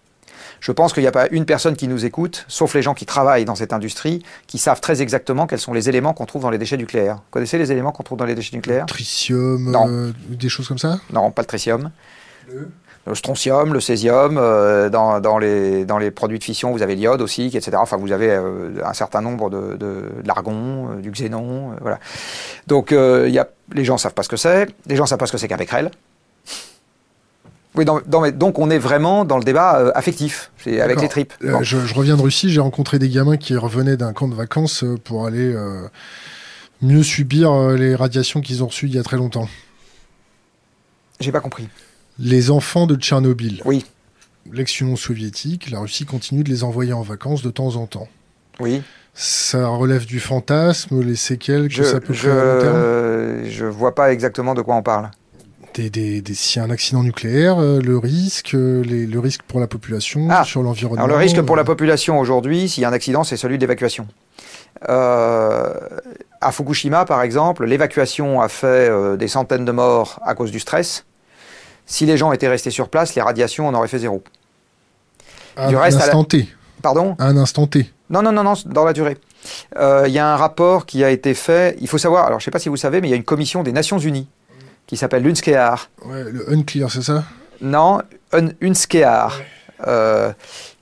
Je pense qu'il n'y a pas une personne qui nous écoute, sauf les gens qui travaillent dans cette industrie, qui savent très exactement quels sont les éléments qu'on trouve dans les déchets nucléaires. Vous connaissez les éléments qu'on trouve dans les déchets nucléaires? Tritium, Non. euh, des choses comme ça? Non, pas le tritium. Le le strontium, le césium, dans, dans, les, dans les produits de fission, vous avez l'iode aussi, etc. Enfin, vous avez un certain nombre de, de, l'argon, du xénon, voilà. Donc, il y a, les gens savent pas ce que c'est, les gens savent pas ce que c'est qu'un becquerel. Oui, donc on est vraiment dans le débat affectif, avec les tripes. je, je, reviens de Russie, j'ai rencontré des gamins qui revenaient d'un camp de vacances pour aller mieux subir euh, les radiations qu'ils ont reçues il y a très longtemps. J'ai pas compris. Les enfants de Tchernobyl. Oui. L'ex-Union soviétique, la Russie continue de les envoyer en vacances de temps en temps. Oui. Ça relève du fantasme, les séquelles que ça peut faire à long terme? Je vois pas exactement de quoi on parle. Des, des, S'il y a un accident nucléaire, euh, le risque, euh, le risque pour la population, ah. sur l'environnement. Alors le risque pour la population aujourd'hui, s'il y a un accident, c'est celui d'évacuation. Euh, à Fukushima, par exemple, l'évacuation a fait euh, des centaines de morts à cause du stress. Si les gens étaient restés sur place, les radiations en auraient fait zéro. À un instant T. Pardon À un instant T. Non, non, non, non, dans la durée. Euh, il y a un rapport qui a été fait. Il faut savoir, alors je ne sais pas si vous savez, mais il y a une commission des Nations Unies qui s'appelle l'UNSCEAR. Ouais, le Unclear, c'est ça? Non, un, UNSCEAR,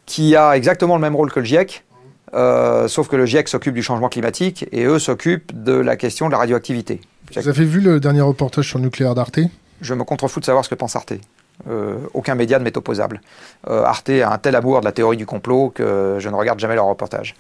qui a exactement le même rôle que le GIEC, euh, sauf que le GIEC s'occupe du changement climatique et eux s'occupent de la question de la radioactivité. Vous avez vu le dernier reportage sur le nucléaire d'Arte? Je me contrefous de savoir ce que pense Arte. Euh, aucun média ne m'est opposable. Euh, Arte a un tel amour de la théorie du complot que je ne regarde jamais leur reportage.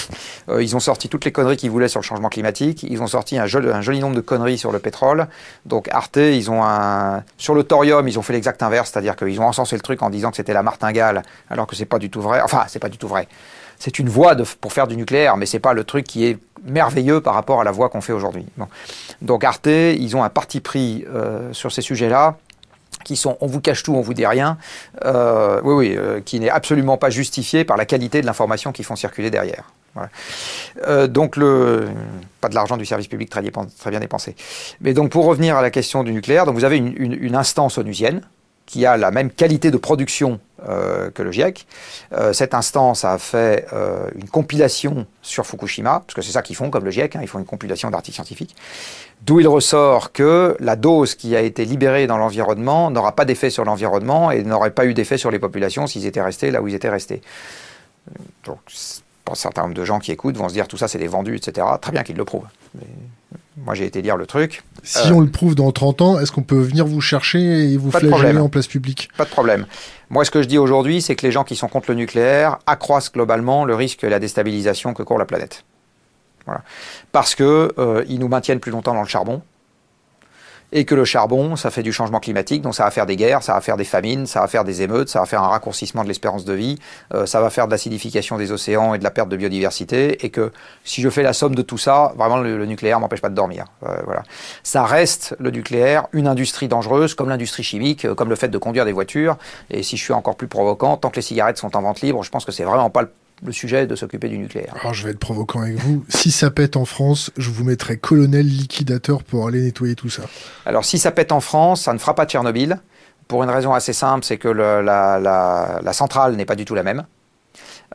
ils ont sorti toutes les conneries qu'ils voulaient sur le changement climatique. Ils ont sorti un joli, un joli, nombre de conneries sur le pétrole. Donc Arte, ils ont un sur le thorium, ils ont fait l'exact inverse, c'est-à-dire qu'ils ont encensé le truc en disant que c'était la martingale, alors que c'est pas du tout vrai. Enfin, c'est pas du tout vrai c'est une voie pour faire du nucléaire, mais c'est pas le truc qui est merveilleux par rapport à la voie qu'on fait aujourd'hui. Donc Arte, ils ont un parti pris euh, sur ces sujets-là qui sont on vous cache tout, on vous dit rien, euh, oui, oui, euh, qui n'est absolument pas justifié par la qualité de l'information qu'ils font circuler derrière. donc le pas de l'argent du service public très, bien dépensé. Mais donc pour revenir à la question du nucléaire, donc vous avez une instance onusienne qui a la même qualité de production euh, que le GIEC. Euh, cette instance a fait euh, une compilation sur Fukushima, parce que c'est ça qu'ils font comme le GIEC, hein, ils font une compilation d'articles scientifiques, d'où il ressort que la dose qui a été libérée dans l'environnement n'aura pas d'effet sur l'environnement et n'aurait pas eu d'effet sur les populations s'ils étaient restés là où ils étaient restés. Donc, pour un certain nombre de gens qui écoutent vont se dire tout ça c'est des vendus, etc. Très bien qu'ils le prouvent. moi j'ai été lire le truc. Si on le prouve dans 30 ans, est-ce qu'on peut venir vous chercher et vous flageller en place publique? Pas de problème. Moi, ce que je dis aujourd'hui, c'est que les gens qui sont contre le nucléaire accroissent globalement le risque et la déstabilisation que court la planète. Voilà. Parce que euh, ils nous maintiennent plus longtemps dans le charbon et que le charbon, ça fait du changement climatique, donc ça va faire des guerres, ça va faire des famines, ça va faire des émeutes, ça va faire un raccourcissement de l'espérance de vie, euh, ça va faire de l'acidification des océans et de la perte de biodiversité, et que si je fais la somme de tout ça, vraiment le, nucléaire m'empêche pas de dormir. Euh, voilà. Ça reste le nucléaire une industrie dangereuse, comme l'industrie chimique, euh, comme le fait de conduire des voitures, et si je suis encore plus provocant, tant que les cigarettes sont en vente libre, je pense que c'est vraiment pas le le sujet de s'occuper du nucléaire. Alors je vais être provoquant avec vous. si ça pète en France, je vous mettrai colonel liquidateur pour aller nettoyer tout ça. Alors si ça pète en France, ça ne fera pas Tchernobyl. Pour une raison assez simple, c'est que la, centrale n'est pas du tout la même.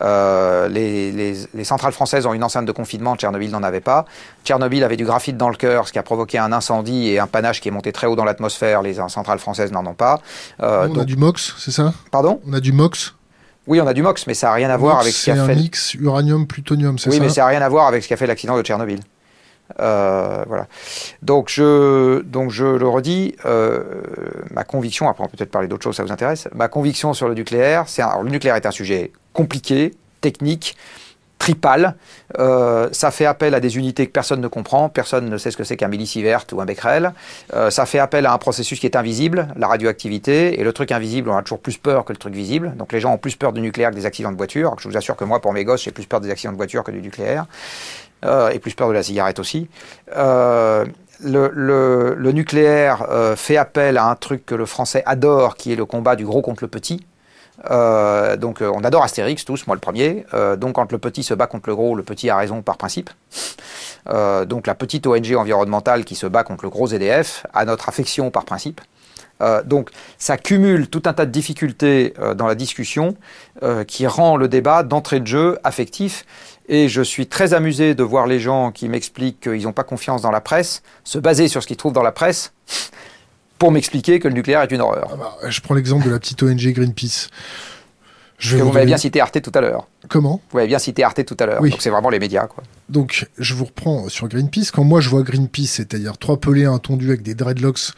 Euh, les, centrales françaises ont une enceinte de confinement, Tchernobyl n'en avait pas. Tchernobyl avait du graphite dans le cœur, ce qui a provoqué un incendie et un panache qui est monté très haut dans l'atmosphère. Les centrales françaises n'en ont pas. Euh, on a du MOX, c'est ça? Pardon? On a du MOX? Oui, on a du MOX, mais ça n'a rien à voir avec ce qui a fait. C'est un mix uranium-plutonium, c'est ça Oui, mais ça n'a rien à voir avec ce qui a fait l'accident de Tchernobyl. Euh, voilà. Donc je, donc je le redis, euh, ma conviction, après on peut peut-être parler d'autres choses, ça vous intéresse, ma conviction sur le nucléaire, c'est le nucléaire est un sujet compliqué, technique, tripale. Euh, ça fait appel à des unités que personne ne comprend. Personne ne sait ce que c'est qu'un millisievert ou un becquerel. Euh, ça fait appel à un processus qui est invisible, la radioactivité. Et le truc invisible, on a toujours plus peur que le truc visible. Donc les gens ont plus peur du nucléaire que des accidents de voiture. Je vous assure que moi, pour mes gosses, j'ai plus peur des accidents de voiture que du nucléaire. Euh, et plus peur de la cigarette aussi. Le, le, le, nucléaire fait appel à un truc que le français adore, qui est le combat du gros contre le petit. Euh, donc euh, on adore Astérix tous, moi le premier. Euh, donc quand le petit se bat contre le gros, le petit a raison par principe. donc la petite ONG environnementale qui se bat contre le gros EDF a notre affection par principe. donc ça cumule tout un tas de difficultés dans la discussion qui rend le débat d'entrée de jeu affectif. Et je suis très amusé de voir les gens qui m'expliquent qu'ils n'ont pas confiance dans la presse se baser sur ce qu'ils trouvent dans la presse pour m'expliquer que le nucléaire est une horreur. Ah bah, je prends l'exemple de la petite ONG Greenpeace. Je vous, m'avez bien cité Arte tout à l'heure. Comment? Vous m'avez bien cité Arte tout à l'heure. Oui. Donc c'est vraiment les médias. Quoi. Donc je vous reprends sur Greenpeace. Quand moi je vois Greenpeace, c'est-à-dire trois pelés intondus avec des dreadlocks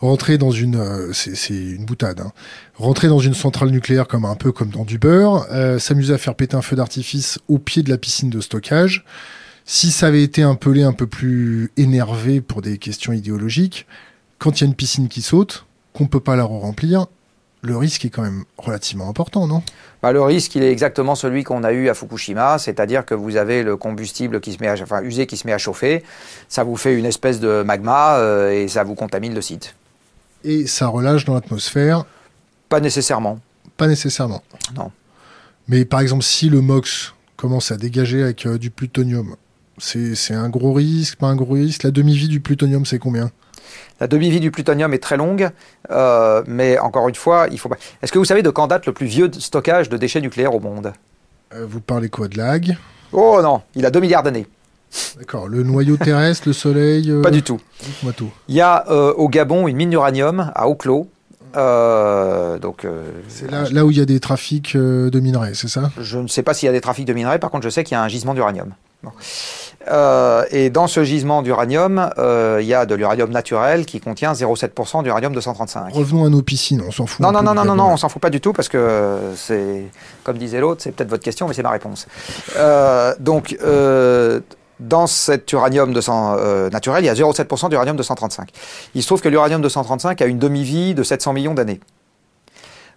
rentrer dans une, euh, c'est une boutade, hein, rentrer dans une centrale nucléaire comme un peu comme dans du beurre, euh, s'amuser à faire péter un feu d'artifice au pied de la piscine de stockage. Si ça avait été un pelé un peu plus énervé pour des questions idéologiques, quand il y a une piscine qui saute, qu'on peut pas la remplir, le risque est quand même relativement important, non? Bah, Le risque, il est exactement celui qu'on a eu à Fukushima, c'est-à-dire que vous avez le combustible qui se met à, enfin, usé qui se met à chauffer, ça vous fait une espèce de magma euh, et ça vous contamine le site. Et ça relâche dans l'atmosphère? Pas nécessairement. Pas nécessairement. Non. Mais par exemple, si le MOX commence à dégager avec euh, du plutonium, c'est un gros risque, pas un gros risque? La demi-vie du plutonium, c'est combien? La demi-vie du plutonium est très longue, euh, mais encore une fois, il faut pas. Est-ce que vous savez de quand date le plus vieux stockage de déchets nucléaires au monde? Euh, Vous parlez quoi de lag? Oh non, il a 2 milliards d'années. D'accord. Le noyau terrestre, le soleil euh, Pas du tout. Dites-moi tout. Il y a au Gabon une mine d'uranium à Oclo. donc, c'est là, là, où il y a des trafics de minerais, c'est ça? Je ne sais pas s'il y a des trafics de minerais, par contre je sais qu'il y a un gisement d'uranium. Bon. Euh, et dans ce gisement d'uranium, euh, il y a de l'uranium naturel qui contient 0,7% d'uranium 235. Revenons à nos piscines, on s'en fout. Non, non, non, non, non, non, on s'en fout pas du tout parce que c'est, comme disait l'autre, c'est peut-être votre question, mais c'est ma réponse. Euh, donc, dans cet uranium naturel, il y a 0,7% d'uranium 235. Il se trouve que l'uranium 235 a une demi-vie de 700 millions d'années.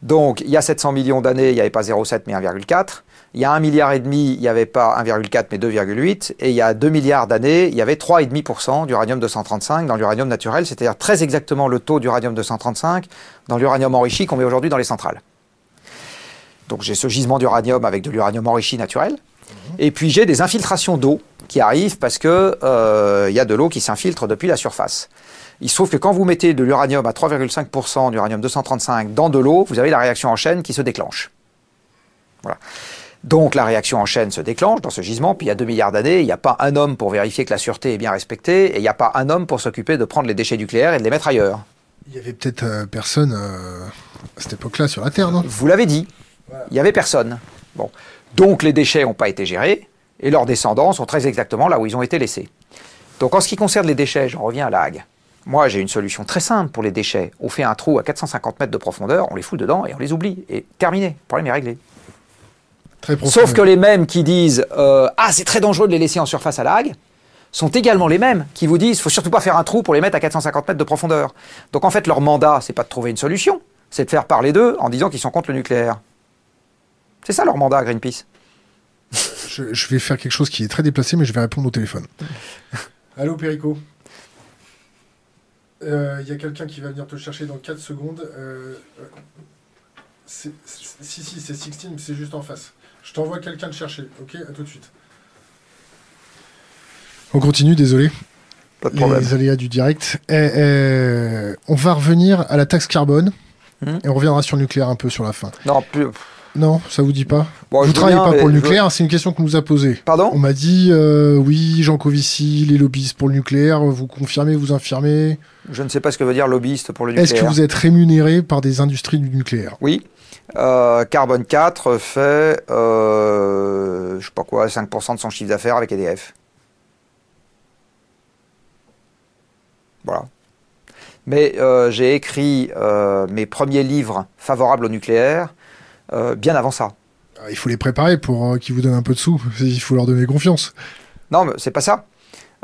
Donc, il y a 700 millions d'années, il n'y avait pas 0,7 mais 1,4. Il y a 1 milliard et demi, il n'y avait pas 1,4 mais 2,8. Et il y a 2 milliards d'années, il y avait 3,5% d'uranium 235 dans l'uranium naturel, c'est-à-dire très exactement le taux d'uranium 235 dans l'uranium enrichi qu'on met aujourd'hui dans les centrales. Donc j'ai ce gisement d'uranium avec de l'uranium enrichi naturel. Et puis j'ai des infiltrations d'eau qui arrivent parce que euh, il y a de l'eau qui s'infiltre depuis la surface. Il se trouve que quand vous mettez de l'uranium à 3,5% d'uranium 235 dans de l'eau, vous avez la réaction en chaîne qui se déclenche. Voilà. Donc la réaction en chaîne se déclenche dans ce gisement, puis il y a 2 milliards d'années, il n'y a pas un homme pour vérifier que la sûreté est bien respectée, et il n'y a pas un homme pour s'occuper de prendre les déchets nucléaires et de les mettre ailleurs. Il y avait peut-être euh, personne euh, à cette époque-là sur la Terre, non? Vous l'avez dit, il n'y avait personne. Bon. Donc les déchets n'ont pas été gérés, et leurs descendants sont très exactement là où ils ont été laissés. Donc en ce qui concerne les déchets, j'en reviens à la Hague. Moi, j'ai une solution très simple pour les déchets. On fait un trou à 450 mètres de profondeur, on les fout dedans et on les oublie. Et terminé, le problème est réglé. Sauf que les mêmes qui disent euh, Ah, c'est très dangereux de les laisser en surface à la sont également les mêmes qui vous disent faut surtout pas faire un trou pour les mettre à 450 mètres de profondeur. Donc en fait, leur mandat, c'est pas de trouver une solution, c'est de faire parler d'eux en disant qu'ils sont contre le nucléaire. C'est ça leur mandat, Greenpeace. Je, vais faire quelque chose qui est très déplacé, mais je vais répondre au téléphone. Allô, Perico Il euh, y a quelqu'un qui va venir te chercher dans 4 secondes. Euh, si, si, c'est 16, mais c'est juste en face. Je t'envoie quelqu'un te chercher, ok? À tout de suite. On continue, désolé. Pas de problème. Les aléas du direct. Eh, eh, on va revenir à la taxe carbone. Hmm. Et on reviendra sur le nucléaire un peu sur la fin. Non, plus. Non, ça vous dit pas Vous ne travaillez pas pour le nucléaire, c'est une question qu'on nous a posée. Pardon On m'a dit, euh, oui, Jean Covici, les lobbyistes pour le nucléaire, vous confirmez, vous infirmez Je ne sais pas ce que veut dire lobbyiste pour le nucléaire. Est-ce que vous êtes rémunéré par des industries du nucléaire? Oui. Euh, Carbone 4 fait, euh, je sais pas quoi, 5% de son chiffre d'affaires avec EDF. Voilà. Mais euh, j'ai écrit mes premiers livres favorables au nucléaire bien avant ça. Ah, il faut les préparer pour qu'ils vous donnent un peu de sous. Il faut leur donner confiance. Non, mais c'est pas ça.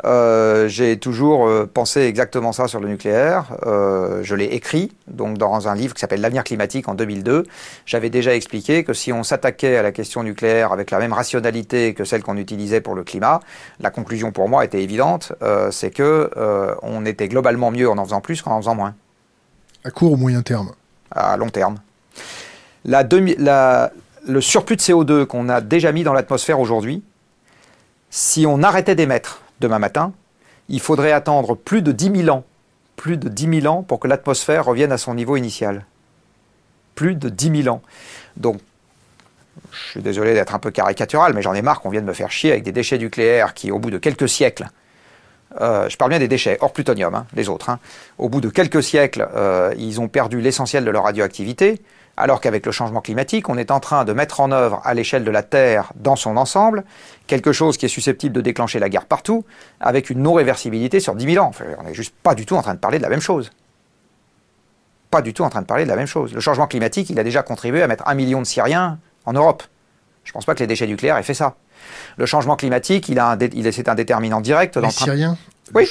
Euh, j'ai toujours euh, pensé exactement ça sur le nucléaire. Euh, je l'ai écrit donc dans un livre qui s'appelle L'avenir climatique en 2002. J'avais déjà expliqué que si on s'attaquait à la question nucléaire avec la même rationalité que celle qu'on utilisait pour le climat, la conclusion pour moi était évidente, c'est que on était globalement mieux en en faisant plus qu'en en faisant moins. À court ou moyen terme? À long terme. Le surplus de CO2 qu'on a déjà mis dans l'atmosphère aujourd'hui, si on arrêtait d'émettre demain matin, il faudrait attendre plus de 10 000 ans, plus de 10 000 ans pour que l'atmosphère revienne à son niveau initial. Plus de 10 000 ans. Donc, je suis désolé d'être un peu caricatural, mais j'en ai marre qu'on vienne me faire chier avec des déchets nucléaires qui, au bout de quelques siècles, euh, je parle bien des déchets, hors plutonium, hein, les autres. Hein. Au bout de quelques siècles, euh, ils ont perdu l'essentiel de leur radioactivité, alors qu'avec le changement climatique, on est en train de mettre en œuvre à l'échelle de la Terre, dans son ensemble, quelque chose qui est susceptible de déclencher la guerre partout, avec une non-réversibilité sur 10 000 ans. on n'est juste pas du tout en train de parler de la même chose. Pas du tout en train de parler de la même chose. Le changement climatique, il a déjà contribué à mettre un million de Syriens en Europe. Je ne pense pas que les déchets nucléaires aient fait ça. Le changement climatique, il a c'est un déterminant direct. Les Syriens? Oui.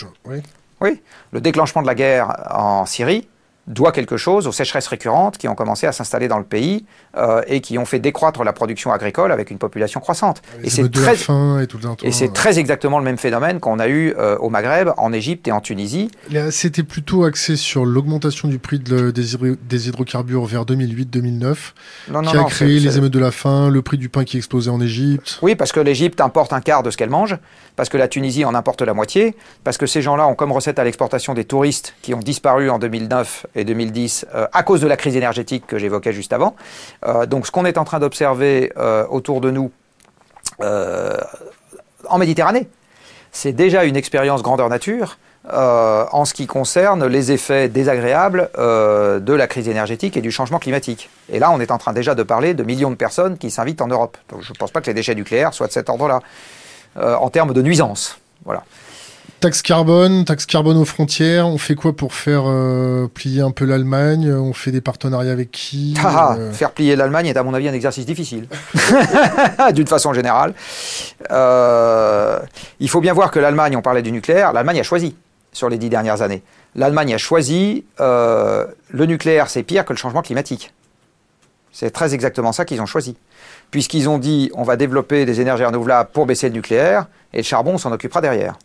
oui. Le déclenchement de la guerre en Syrie, doit quelque chose aux sécheresses récurrentes qui ont commencé à s'installer dans le pays euh, et qui ont fait décroître la production agricole avec une population croissante. et c'est très, et, c'est très exactement le même phénomène qu'on a eu euh, au Maghreb, en Égypte et en Tunisie. C'était plutôt axé sur l'augmentation du prix de, des, hydrocarbures vers 2008-2009, qui a créé les émeutes de la faim, le prix du pain qui explosait en Égypte. Oui, parce que l'Égypte importe un quart de ce qu'elle mange, parce que la Tunisie en importe la moitié, parce que ces gens-là ont comme recette à l'exportation des touristes qui ont disparu en 2009 et 2010 euh, à cause de la crise énergétique que j'évoquais juste avant. Euh, donc ce qu'on est en train d'observer euh, autour de nous en Méditerranée, c'est déjà une expérience grandeur nature en ce qui concerne les effets désagréables de la crise énergétique et du changement climatique. Et là, on est en train déjà de parler de millions de personnes qui s'invitent en Europe. Donc je ne pense pas que les déchets nucléaires soient de cet ordre-là, en termes de nuisance. Voilà. Taxe carbone, taxe carbone aux frontières, on fait quoi pour faire euh, plier un peu l'Allemagne? On fait des partenariats avec qui? Ah, ah, euh Faire plier l'Allemagne est à mon avis un exercice difficile, d'une façon générale. Euh, il faut bien voir que l'Allemagne, on parlait du nucléaire, l'Allemagne a choisi sur les dix dernières années. L'Allemagne a choisi le nucléaire, c'est pire que le changement climatique. C'est très exactement ça qu'ils ont choisi. Puisqu'ils ont dit on va développer des énergies renouvelables pour baisser le nucléaire, et le charbon s'en occupera derrière.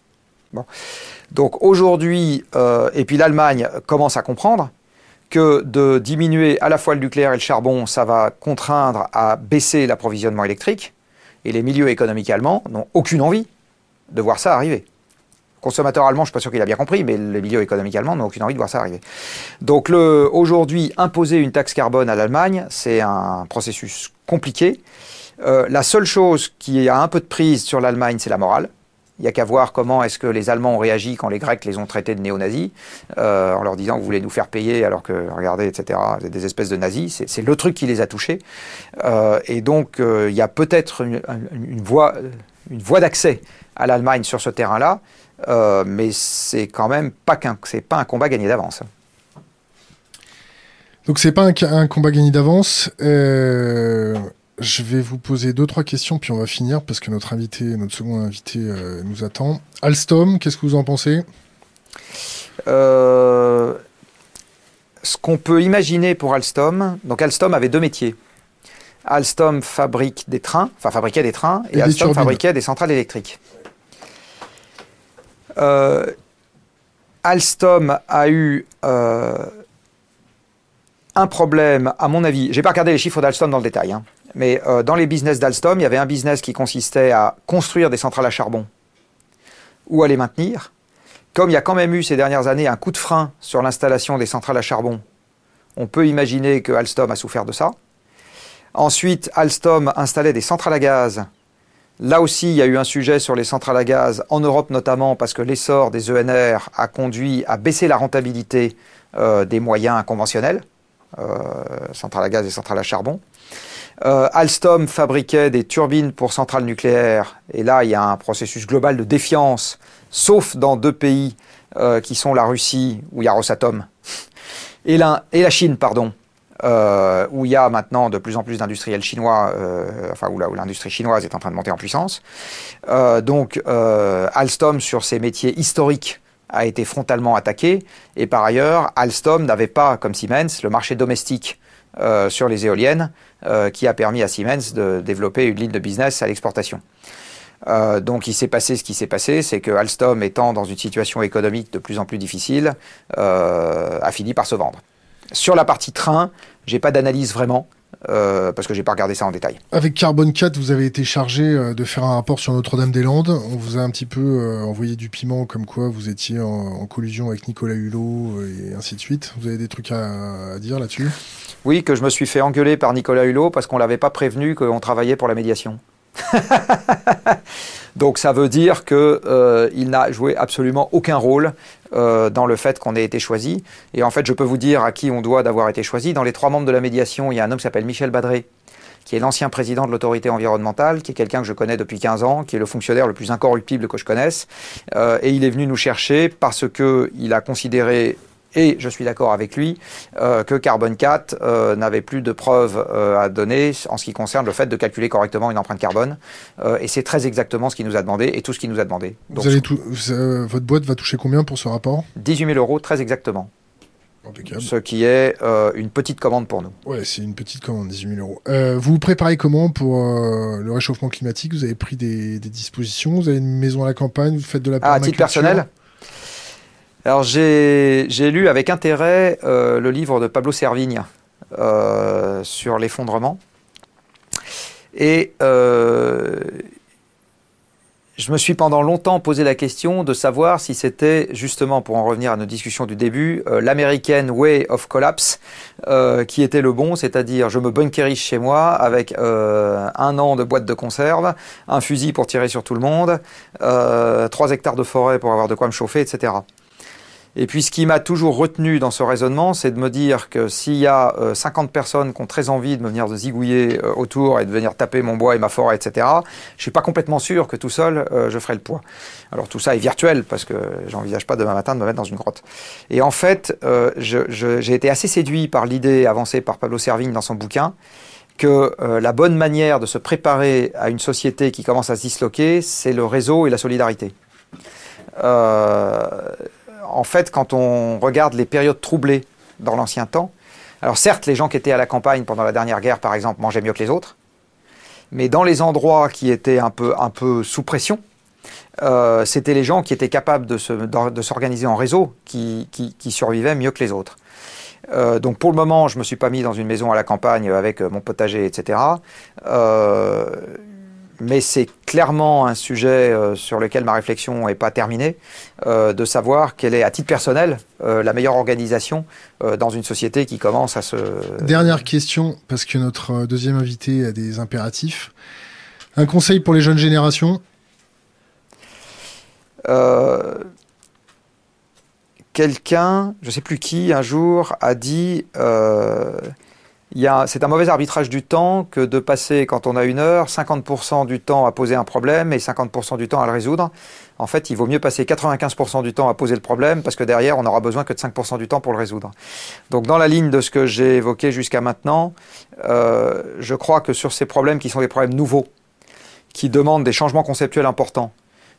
Donc aujourd'hui, euh, et puis l'Allemagne commence à comprendre que de diminuer à la fois le nucléaire et le charbon, ça va contraindre à baisser l'approvisionnement électrique. Et les milieux économiques allemands n'ont aucune envie de voir ça arriver. Consommateur allemand, je ne suis pas sûr qu'il a bien compris, mais les milieux économiques allemands n'ont aucune envie de voir ça arriver. Donc aujourd'hui, imposer une taxe carbone à l'Allemagne, c'est un processus compliqué. Euh, la seule chose qui a un peu de prise sur l'Allemagne, c'est la morale. Il n'y a qu'à voir comment est-ce que les Allemands ont réagi quand les Grecs les ont traités de néo-nazis, euh, en leur disant vous voulez nous faire payer alors que, regardez, etc., des espèces de nazis. C'est le truc qui les a touchés. Euh, et donc, euh, il y a peut-être une, voie, une voie d'accès à l'Allemagne sur ce terrain-là, mais c'est quand même pas qu'un, c'est pas un combat gagné d'avance. Donc c'est pas un, combat gagné d'avance. Je vais vous poser deux, trois questions, puis on va finir parce que notre invité, notre second invité euh, nous attend. Alstom, qu'est-ce que vous en pensez? Euh, Ce qu'on peut imaginer pour Alstom, donc Alstom avait deux métiers. Alstom fabrique des trains, enfin fabriquait des trains, et, Alstom fabriquait des centrales électriques. Euh, Alstom a eu un problème, à mon avis, j'ai pas regardé les chiffres d'Alstom dans le détail, hein, mais euh, dans les business d'Alstom, il y avait un business qui consistait à construire des centrales à charbon ou à les maintenir? Comme il y a quand même eu ces dernières années un coup de frein sur l'installation des centrales à charbon, on peut imaginer que Alstom a souffert de ça. Ensuite, Alstom installait des centrales à gaz. Là aussi, il y a eu un sujet sur les centrales à gaz, en Europe notamment, parce que l'essor des ENR a conduit à baisser la rentabilité euh, des moyens conventionnels, euh, centrales à gaz et centrales à charbon. Euh, Alstom fabriquait des turbines pour centrales nucléaires, et là il y a un processus global de défiance, sauf dans deux pays euh, qui sont la Russie, où il y a Rosatom, et la, Chine, pardon, euh, où il y a maintenant de plus en plus d'industriels chinois, enfin où l'industrie chinoise est en train de monter en puissance. donc Alstom, sur ses métiers historiques, a été frontalement attaqué, et par ailleurs, Alstom n'avait pas, comme Siemens, le marché domestique euh, sur les éoliennes, euh, qui a permis à Siemens de développer une ligne de business à l'exportation. Euh, donc il s'est passé ce qui s'est passé, c'est que Alstom, étant dans une situation économique de plus en plus difficile, a fini par se vendre. Sur la partie train, j'ai pas d'analyse vraiment. Euh, parce que j'ai pas regardé ça en détail. Avec Carbone 4, vous avez été chargé euh, de faire un rapport sur Notre-Dame-des-Landes. On vous a un petit peu euh, envoyé du piment, comme quoi vous étiez en, collusion avec Nicolas Hulot et ainsi de suite. Vous avez des trucs à, dire là-dessus? Oui, que je me suis fait engueuler par Nicolas Hulot parce qu'on l'avait pas prévenu qu'on travaillait pour la médiation. Donc ça veut dire qu'il n'a joué absolument aucun rôle dans le fait qu'on ait été choisi. Et en fait, je peux vous dire à qui on doit d'avoir été choisi. Dans les trois membres de la médiation, il y a un homme qui s'appelle Michel Badré, qui est l'ancien président de l'autorité environnementale, qui est quelqu'un que je connais depuis 15 ans, qui est le fonctionnaire le plus incorruptible que je connaisse. Euh, et il est venu nous chercher parce qu'il a considéré et je suis d'accord avec lui, euh, que Carbon 4 euh, n'avait plus de preuves à donner en ce qui concerne le fait de calculer correctement une empreinte carbone. et c'est très exactement ce qu'il nous a demandé et tout ce qu'il nous a demandé. vous allez tout, votre boîte va toucher combien pour ce rapport? 18 000 euros, très exactement. Ce qui est euh, une petite commande pour nous. Ouais, c'est une petite commande, 18 000 euros. Euh, vous vous préparez comment pour euh, le réchauffement climatique? Vous avez pris des, dispositions? Vous avez une maison à la campagne? Vous faites de la ah, À titre personnel? Alors j'ai lu avec intérêt le livre de Pablo Servigne sur l'effondrement. Et je me suis pendant longtemps posé la question de savoir si c'était justement, pour en revenir à nos discussions du début, euh, l'American Way of Collapse euh, qui était le bon, c'est-à-dire je me bunkerise chez moi avec euh, un an de boîte de conserve, un fusil pour tirer sur tout le monde, trois hectares de forêt pour avoir de quoi me chauffer, etc. Et puis ce qui m'a toujours retenu dans ce raisonnement, c'est de me dire que s'il y a 50 euh, personnes qui ont très envie de me venir zigouiller euh, autour et de venir taper mon bois et ma forêt, etc., je suis pas complètement sûr que tout seul, euh, je ferai le poids. Alors tout ça est virtuel parce que j'envisage pas demain matin de me mettre dans une grotte. Et en fait, j'ai été assez séduit par l'idée avancée par Pablo Servigne dans son bouquin que la bonne manière de se préparer à une société qui commence à se disloquer, c'est le réseau et la solidarité. Euh, en fait, quand on regarde les périodes troublées dans l'ancien temps, alors certes, les gens qui étaient à la campagne pendant la dernière guerre, par exemple, mangeaient mieux que les autres, mais dans les endroits qui étaient un peu, un peu sous pression, euh, c'était les gens qui étaient capables de, s'organiser en réseau qui, survivaient mieux que les autres. Euh, donc pour le moment, je ne me suis pas mis dans une maison à la campagne avec mon potager, etc mais c'est clairement un sujet euh, sur lequel ma réflexion n'est pas terminée, euh, de savoir quelle est, à titre personnel, euh, la meilleure organisation dans une société qui commence à se... Dernière question, parce que notre deuxième invité a des impératifs. Un conseil pour les jeunes générations? Quelqu'un, je ne sais plus qui, un jour a dit c'est un mauvais arbitrage du temps que de passer, quand on a une heure, 50% du temps à poser un problème et 50% du temps à le résoudre. En fait, il vaut mieux passer 95% du temps à poser le problème parce que derrière, on n'aura besoin que de 5% du temps pour le résoudre. Donc, dans la ligne de ce que j'ai évoqué jusqu'à maintenant, euh, je crois que sur ces problèmes qui sont des problèmes nouveaux, qui demandent des changements conceptuels importants,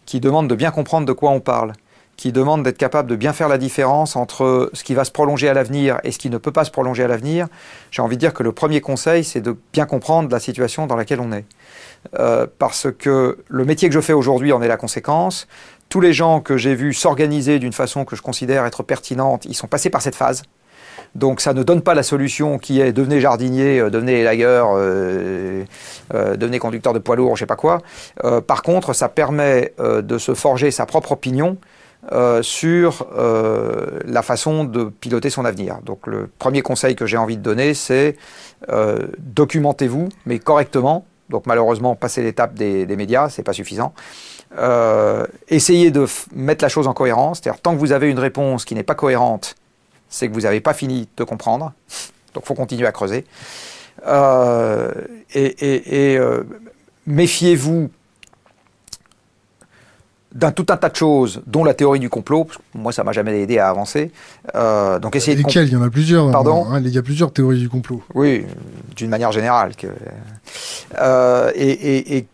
qui demandent de bien comprendre de quoi on parle, qui demande d'être capable de bien faire la différence entre ce qui va se prolonger à l'avenir et ce qui ne peut pas se prolonger à l'avenir, j'ai envie de dire que le premier conseil, c'est de bien comprendre la situation dans laquelle on est. Euh, parce que le métier que je fais aujourd'hui en est la conséquence. Tous les gens que j'ai vus s'organiser d'une façon que je considère être pertinente, ils sont passés par cette phase. Donc ça ne donne pas la solution qui est devenez jardinier, euh, devenez élagueur, euh, euh, devenez conducteur de poids lourd, je sais pas quoi. par contre, ça permet de se forger sa propre opinion euh, sur euh, la façon de piloter son avenir. Donc le premier conseil que j'ai envie de donner, c'est euh, documentez-vous, mais correctement. Donc malheureusement, passer l'étape des, des, médias, c'est pas suffisant. essayez de mettre la chose en cohérence. C'est-à-dire tant que vous avez une réponse qui n'est pas cohérente, c'est que vous n'avez pas fini de comprendre. Donc faut continuer à creuser. et, méfiez-vous d'un tout un tas de choses, dont la théorie du complot. moi, ça m'a jamais aidé à avancer. Euh, donc essayer Lesquelles? Il y en a plusieurs. Pardon? hein, Il y a plusieurs théories du complot. Oui, d'une manière générale. Que, euh, et,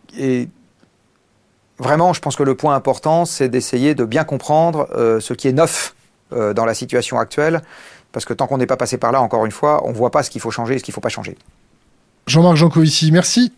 vraiment, je pense que le point important, c'est d'essayer de bien comprendre euh, ce qui est neuf dans la situation actuelle, parce que tant qu'on n'est pas passé par là, encore une fois, on ne voit pas ce qu'il faut changer et ce qu'il ne faut pas changer. Jean-Marc Jancovici, merci.